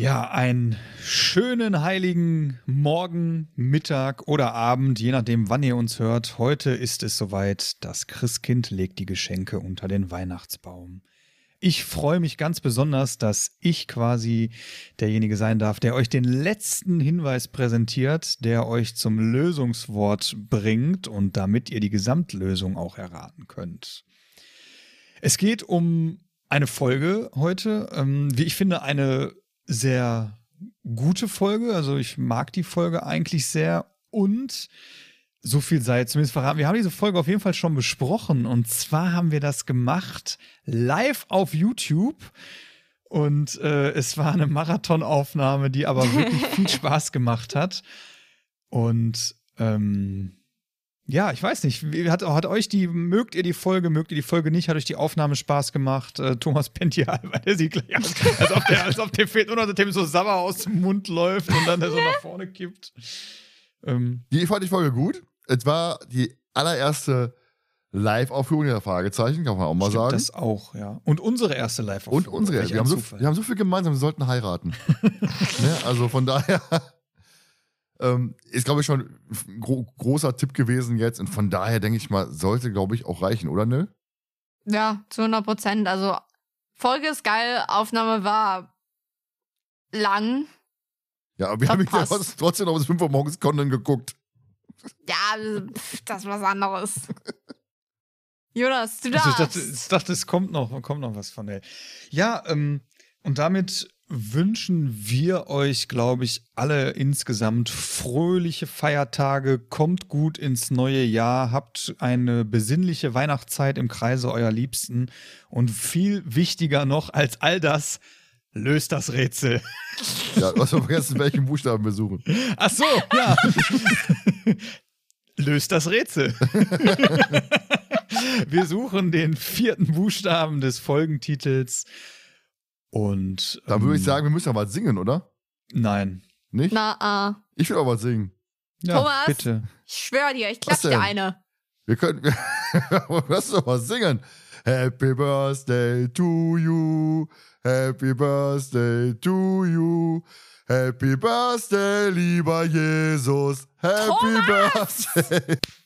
Ja, einen schönen heiligen Morgen, Mittag oder Abend, je nachdem, wann ihr uns hört. Heute ist es soweit, das Christkind legt die Geschenke unter den Weihnachtsbaum. Ich freue mich ganz besonders, dass ich quasi derjenige sein darf, der euch den letzten Hinweis präsentiert, der euch zum Lösungswort bringt und damit ihr die Gesamtlösung auch erraten könnt. Es geht um eine Folge heute, ähm, wie ich finde, eine sehr gute Folge. Also ich mag die Folge eigentlich sehr. Und so viel sei zumindest verraten. Wir haben diese Folge auf jeden Fall schon besprochen. Und zwar haben wir das gemacht live auf YouTube. Und äh, es war eine Marathonaufnahme, die aber wirklich viel Spaß gemacht hat. Und ähm, ja, ich weiß nicht. Hat, hat euch die, mögt ihr die Folge, mögt ihr die Folge nicht? Hat euch die Aufnahme Spaß gemacht? Äh, Thomas Pential, weil der sieht gleich aus, als ob der, als ob der fehlt, nur dem so Sabber aus dem Mund läuft und dann der so nach vorne kippt. Ähm. Die fand die Folge gut. Es war die allererste Live-Aufführung der Fragezeichen, kann man auch mal Stimmt sagen. Das auch, ja. Und unsere erste Live-Aufführung. Und unsere, wir haben, so, wir haben so viel gemeinsam, wir sollten heiraten. ne? Also von daher ähm, ist, glaube ich, schon ein gro großer Tipp gewesen jetzt. Und von daher denke ich mal, sollte, glaube ich, auch reichen, oder ne? Ja, zu 100 Prozent. Also, Folge ist geil, Aufnahme war lang. Ja, aber wir haben ja trotzdem noch bis 5 Uhr morgens Conan geguckt. Ja, das ist was anderes. Jonas, du darfst. Also ich, dachte, ich dachte, es kommt noch, kommt noch was von der. Ja, ähm, und damit wünschen wir euch, glaube ich, alle insgesamt fröhliche Feiertage, kommt gut ins neue Jahr, habt eine besinnliche Weihnachtszeit im Kreise eurer Liebsten und viel wichtiger noch als all das, löst das Rätsel. Ja, du hast vergessen, welchen Buchstaben wir suchen. Ach so, ja. löst das Rätsel. wir suchen den vierten Buchstaben des Folgentitels. Und. Da würde ich ähm, sagen, wir müssen ja mal singen, oder? Nein. Nicht? Na, uh. Ich will aber singen. Ja, Thomas, bitte. ich schwöre dir, ich klatsche dir eine. Wir können. Lass doch mal singen. Happy Birthday to you. Happy Birthday to you. Happy Birthday, lieber Jesus. Happy Thomas! Birthday.